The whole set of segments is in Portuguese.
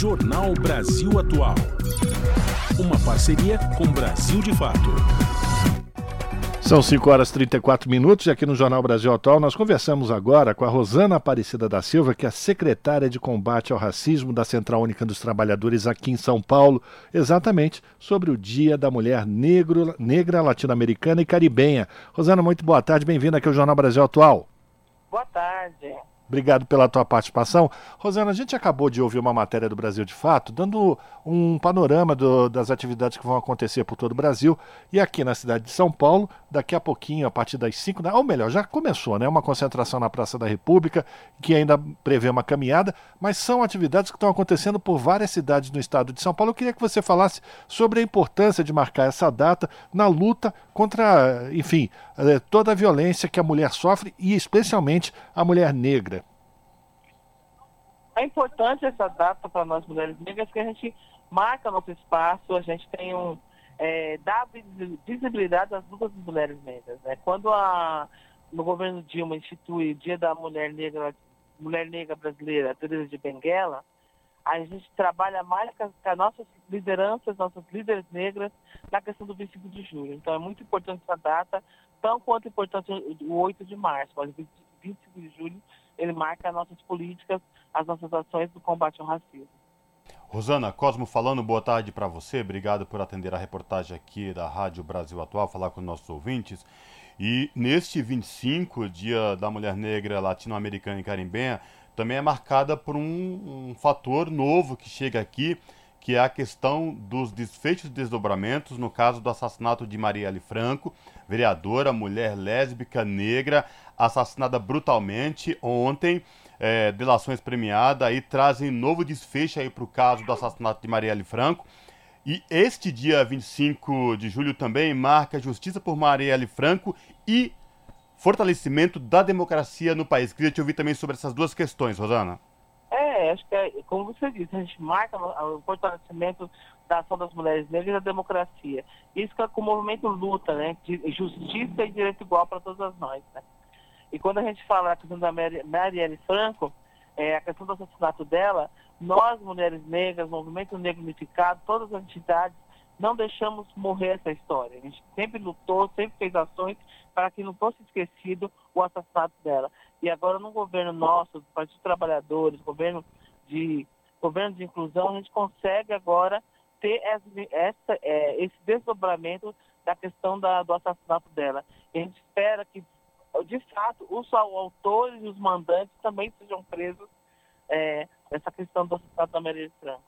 Jornal Brasil Atual. Uma parceria com Brasil de Fato. São 5 horas e 34 minutos e aqui no Jornal Brasil Atual nós conversamos agora com a Rosana Aparecida da Silva, que é a secretária de combate ao racismo da Central Única dos Trabalhadores aqui em São Paulo, exatamente sobre o Dia da Mulher Negro, Negra, Latino-Americana e Caribenha. Rosana, muito boa tarde, bem-vinda aqui ao Jornal Brasil Atual. Boa tarde. Obrigado pela tua participação. Rosana, a gente acabou de ouvir uma matéria do Brasil de Fato, dando um panorama do, das atividades que vão acontecer por todo o Brasil. E aqui na cidade de São Paulo, daqui a pouquinho, a partir das 5 da. Ou melhor, já começou, né? Uma concentração na Praça da República, que ainda prevê uma caminhada, mas são atividades que estão acontecendo por várias cidades no estado de São Paulo. Eu queria que você falasse sobre a importância de marcar essa data na luta contra, enfim, eh, toda a violência que a mulher sofre e especialmente a mulher negra. É importante essa data para nós mulheres negras, porque a gente marca nosso espaço, a gente tem um. É, dá visibilidade às lutas das mulheres negras. Né? Quando a, no governo Dilma institui o Dia da Mulher Negra, Mulher Negra Brasileira, Teresa de Benguela, a gente trabalha mais com, as nossas lideranças, nossas líderes negras, na questão do 25 de julho. Então é muito importante essa data, tão quanto importante o 8 de março, mas o 25 de julho ele marca as nossas políticas, as nossas ações do combate ao racismo. Rosana, Cosmo falando, boa tarde para você. Obrigado por atender a reportagem aqui da Rádio Brasil Atual, falar com nossos ouvintes. E neste 25, Dia da Mulher Negra Latino-Americana e Carimbenha, também é marcada por um, um fator novo que chega aqui, que é a questão dos desfechos e desdobramentos no caso do assassinato de Marielle Franco, vereadora, mulher lésbica, negra, assassinada brutalmente ontem. É, delações premiadas aí trazem novo desfecho aí para o caso do assassinato de Marielle Franco. E este dia 25 de julho também marca justiça por Marielle Franco e fortalecimento da democracia no país. Queria te ouvir também sobre essas duas questões, Rosana. Acho que é, como você disse, a gente marca o fortalecimento da ação das mulheres negras e da democracia. Isso que é com o movimento luta, né? De justiça e direito igual para todas nós, né? E quando a gente fala a questão da Marielle Franco, é, a questão do assassinato dela, nós, mulheres negras, Movimento Negro Unificado, todas as entidades, não deixamos morrer essa história. A gente sempre lutou, sempre fez ações para que não fosse esquecido o assassinato dela. E agora, no governo nosso, do Partido Trabalhadores, governo de, governo de inclusão, a gente consegue agora ter essa, é, esse desdobramento da questão da, do assassinato dela. E a gente espera que, de fato, os autores e os mandantes também sejam presos é, nessa questão do assassinato da Maria Franco.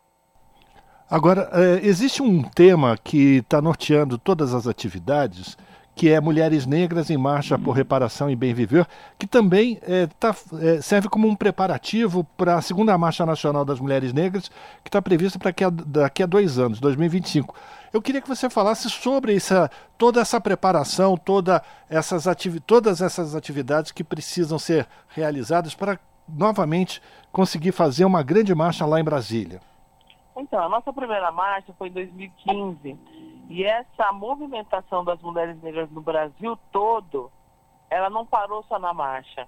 Agora, é, existe um tema que está norteando todas as atividades, que é Mulheres Negras em Marcha por Reparação e Bem Viver, que também é, tá, é, serve como um preparativo para a segunda Marcha Nacional das Mulheres Negras, que está prevista para daqui, a dois anos, 2025. Eu queria que você falasse sobre essa, toda essa preparação, toda essas todas essas atividades que precisam ser realizadas para novamente conseguir fazer uma grande marcha lá em Brasília. Então, a nossa primeira marcha foi em 2015. E essa movimentação das mulheres negras no Brasil todo, ela não parou só na marcha.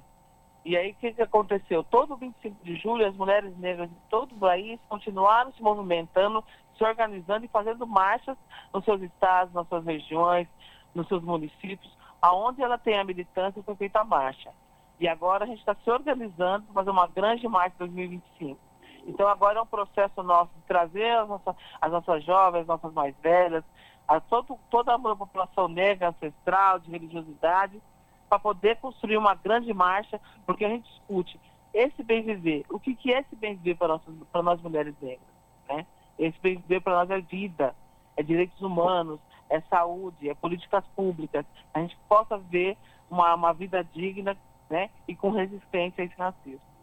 E aí o que, que aconteceu? Todo 25 de julho, as mulheres negras de todo o país continuaram se movimentando, se organizando e fazendo marchas nos seus estados, nas suas regiões, nos seus municípios, aonde ela tem a militância foi feita a marcha. E agora a gente está se organizando para fazer uma grande marcha em 2025. Então agora é um processo nosso de trazer as nossas, as nossas jovens, as nossas mais velhas, a todo, toda a população negra, ancestral, de religiosidade, para poder construir uma grande marcha, porque a gente discute esse bem viver. O que, que é esse bem viver para nós, mulheres negras? Né? Esse bem viver para nós é vida, é direitos humanos, é saúde, é políticas públicas. A gente possa ver uma, uma vida digna né? e com resistência a esse racismo.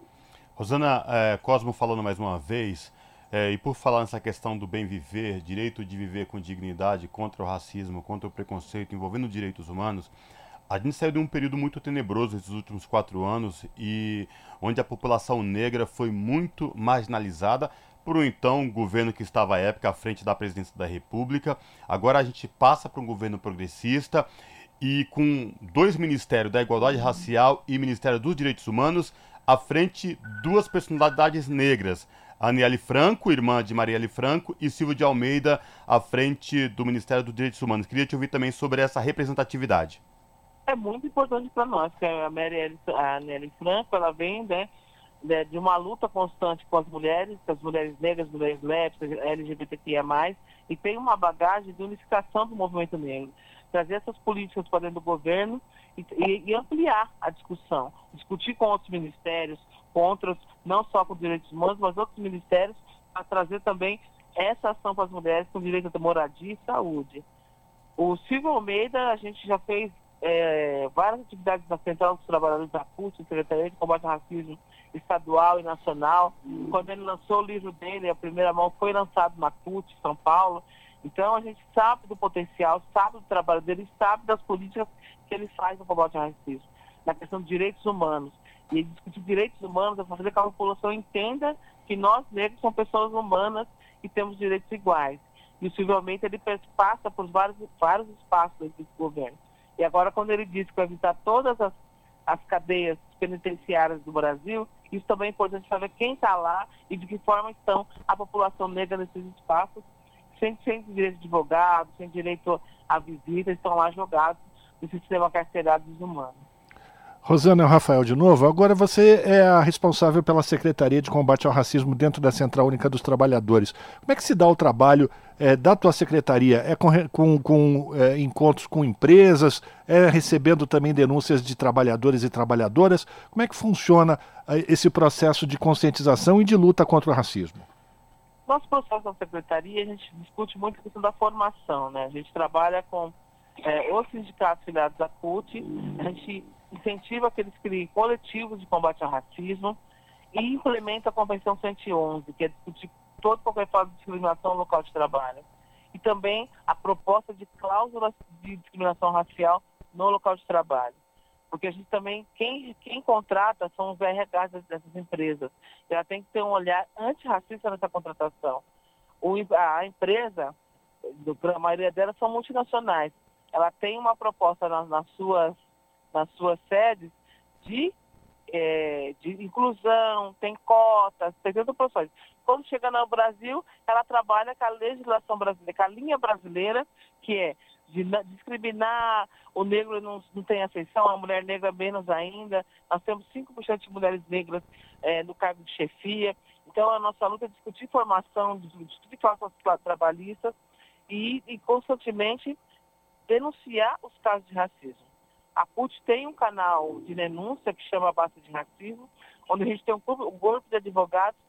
Rosana é, Cosmo falando mais uma vez, é, e por falar nessa questão do bem viver, direito de viver com dignidade, contra o racismo, contra o preconceito, envolvendo direitos humanos, a gente saiu de um período muito tenebroso esses últimos quatro anos e onde a população negra foi muito marginalizada por um então governo que estava à época à frente da presidência da República. Agora a gente passa para um governo progressista e com dois ministérios da Igualdade Racial e Ministério dos Direitos Humanos, à frente duas personalidades negras. Aniele Franco, irmã de Marielle Franco, e Silvio de Almeida, à frente do Ministério dos Direitos Humanos. Queria te ouvir também sobre essa representatividade. É muito importante para nós, que a a Aniele Franco, ela vem né, de uma luta constante com as mulheres, com as mulheres negras, mulheres lésbicas, LGBTQIA+, e tem uma bagagem de unificação do movimento negro. Trazer essas políticas para dentro do governo e, e, e ampliar a discussão. Discutir com outros ministérios, com outros, não só com direitos humanos, mas outros ministérios, para trazer também essa ação para as mulheres com direito a moradia e saúde. O Silvio Almeida, a gente já fez é, várias atividades na Central dos Trabalhadores da CUT, Secretaria de Combate ao Racismo estadual e nacional. Quando ele lançou o livro dele, a primeira mão foi lançado na CUT, São Paulo. Então a gente sabe do potencial, sabe do trabalho dele, sabe das políticas que ele faz no combate ao racismo, na questão de direitos humanos. E discutir direitos humanos é fazer com que a população entenda que nós negros somos pessoas humanas e temos direitos iguais. E o Silvio Almeida, ele passa por vários, vários espaços desse governo. E agora, quando ele disse que vai visitar todas as, as cadeias penitenciárias do Brasil, isso também é importante saber quem está lá e de que forma estão a população negra nesses espaços, sem, sem direito de advogado, sem direito à visita, estão lá jogados no sistema carcerário desumano. Rosana, é o Rafael de novo. Agora você é a responsável pela Secretaria de Combate ao Racismo dentro da Central Única dos Trabalhadores. Como é que se dá o trabalho é, da tua secretaria? É com, com, com é, encontros com empresas? É recebendo também denúncias de trabalhadores e trabalhadoras? Como é que funciona é, esse processo de conscientização e de luta contra o racismo? Nosso processo da secretaria, a gente discute muito a questão da formação, né? A gente trabalha com é, os sindicatos filiados à CUT, a gente incentiva que eles criem coletivos de combate ao racismo e implementa a Convenção 111, que é discutir todo qualquer forma de discriminação no local de trabalho. E também a proposta de cláusulas de discriminação racial no local de trabalho. Porque a gente também, quem, quem contrata são os RH dessas empresas. Ela tem que ter um olhar antirracista nessa contratação. O, a empresa, a maioria delas são multinacionais. Ela tem uma proposta nas, nas suas nas suas sedes de, é, de inclusão, tem cotas, tem tantas profissões. Quando chega no Brasil, ela trabalha com a legislação brasileira, com a linha brasileira, que é de discriminar, o negro não, não tem aceição, a mulher negra menos ainda. Nós temos 5% de mulheres negras é, no cargo de chefia. Então, a nossa luta é discutir formação, discutir classes trabalhistas e, e constantemente denunciar os casos de racismo. A CUT tem um canal de denúncia que chama Basta de Racismo, onde a gente tem um grupo, um grupo de advogados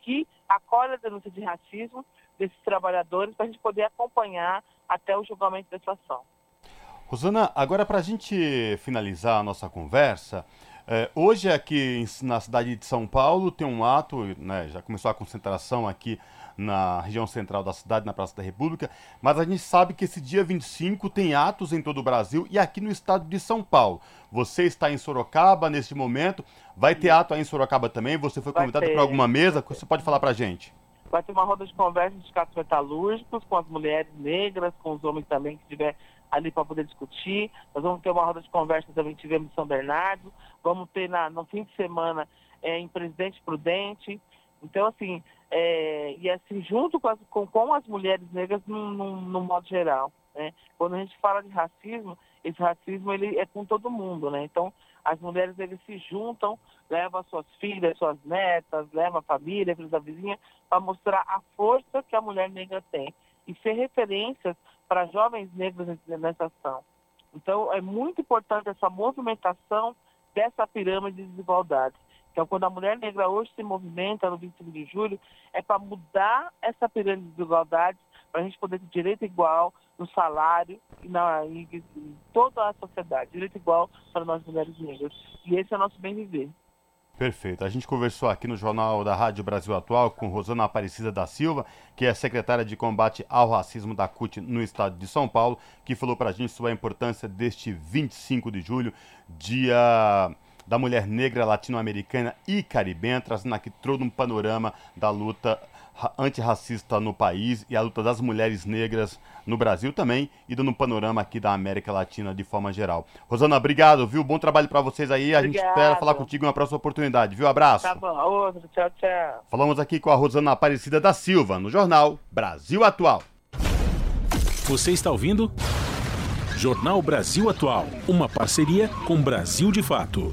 que acolhe a denúncia de racismo desses trabalhadores para a gente poder acompanhar até o julgamento dessa ação. Rosana, agora para a gente finalizar a nossa conversa, é, hoje aqui na cidade de São Paulo tem um ato, né, já começou a concentração aqui na região central da cidade, na Praça da República, mas a gente sabe que esse dia 25 tem atos em todo o Brasil e aqui no estado de São Paulo. Você está em Sorocaba neste momento, vai ter ato aí em Sorocaba também, você foi convidado para alguma mesa, você pode falar para a gente? Vai ter uma roda de conversa de casos metalúrgicos com as mulheres negras, com os homens também que tiver ali para poder discutir. Nós vamos ter uma roda de conversa também tivemos em São Bernardo. Vamos ter na, no fim de semana é, em Presidente Prudente. Então, assim, é, e assim, junto com as, com, com as mulheres negras no, no, modo geral. Né? Quando a gente fala de racismo, esse racismo ele é com todo mundo, né? Então, as mulheres eles se juntam, levam as suas filhas, suas netas, levam a família, filhos da vizinha, para mostrar a força que a mulher negra tem e ser referências para jovens negros nessa ação. Então, é muito importante essa movimentação dessa pirâmide de desigualdade. Então, quando a mulher negra hoje se movimenta no 25 de julho, é para mudar essa pirâmide de desigualdade, para a gente poder ter direito igual no salário e, na, em, em toda a sociedade, direito igual para nós mulheres negras. E esse é o nosso bem viver. Perfeito. A gente conversou aqui no Jornal da Rádio Brasil Atual com Rosana Aparecida da Silva, que é secretária de combate ao racismo da CUT no estado de São Paulo, que falou para a gente sobre a importância deste 25 de julho, dia da mulher negra latino-americana e caribenha, trazendo aqui todo um panorama da luta antirracista no país e a luta das mulheres negras no Brasil também e dando um panorama aqui da América Latina de forma geral. Rosana, obrigado, viu? Bom trabalho para vocês aí. A gente espera falar contigo em uma próxima oportunidade, viu? Abraço. Tá bom, outro. Tchau, tchau. Falamos aqui com a Rosana Aparecida da Silva, no jornal Brasil Atual. Você está ouvindo? Jornal Brasil Atual, uma parceria com Brasil de Fato.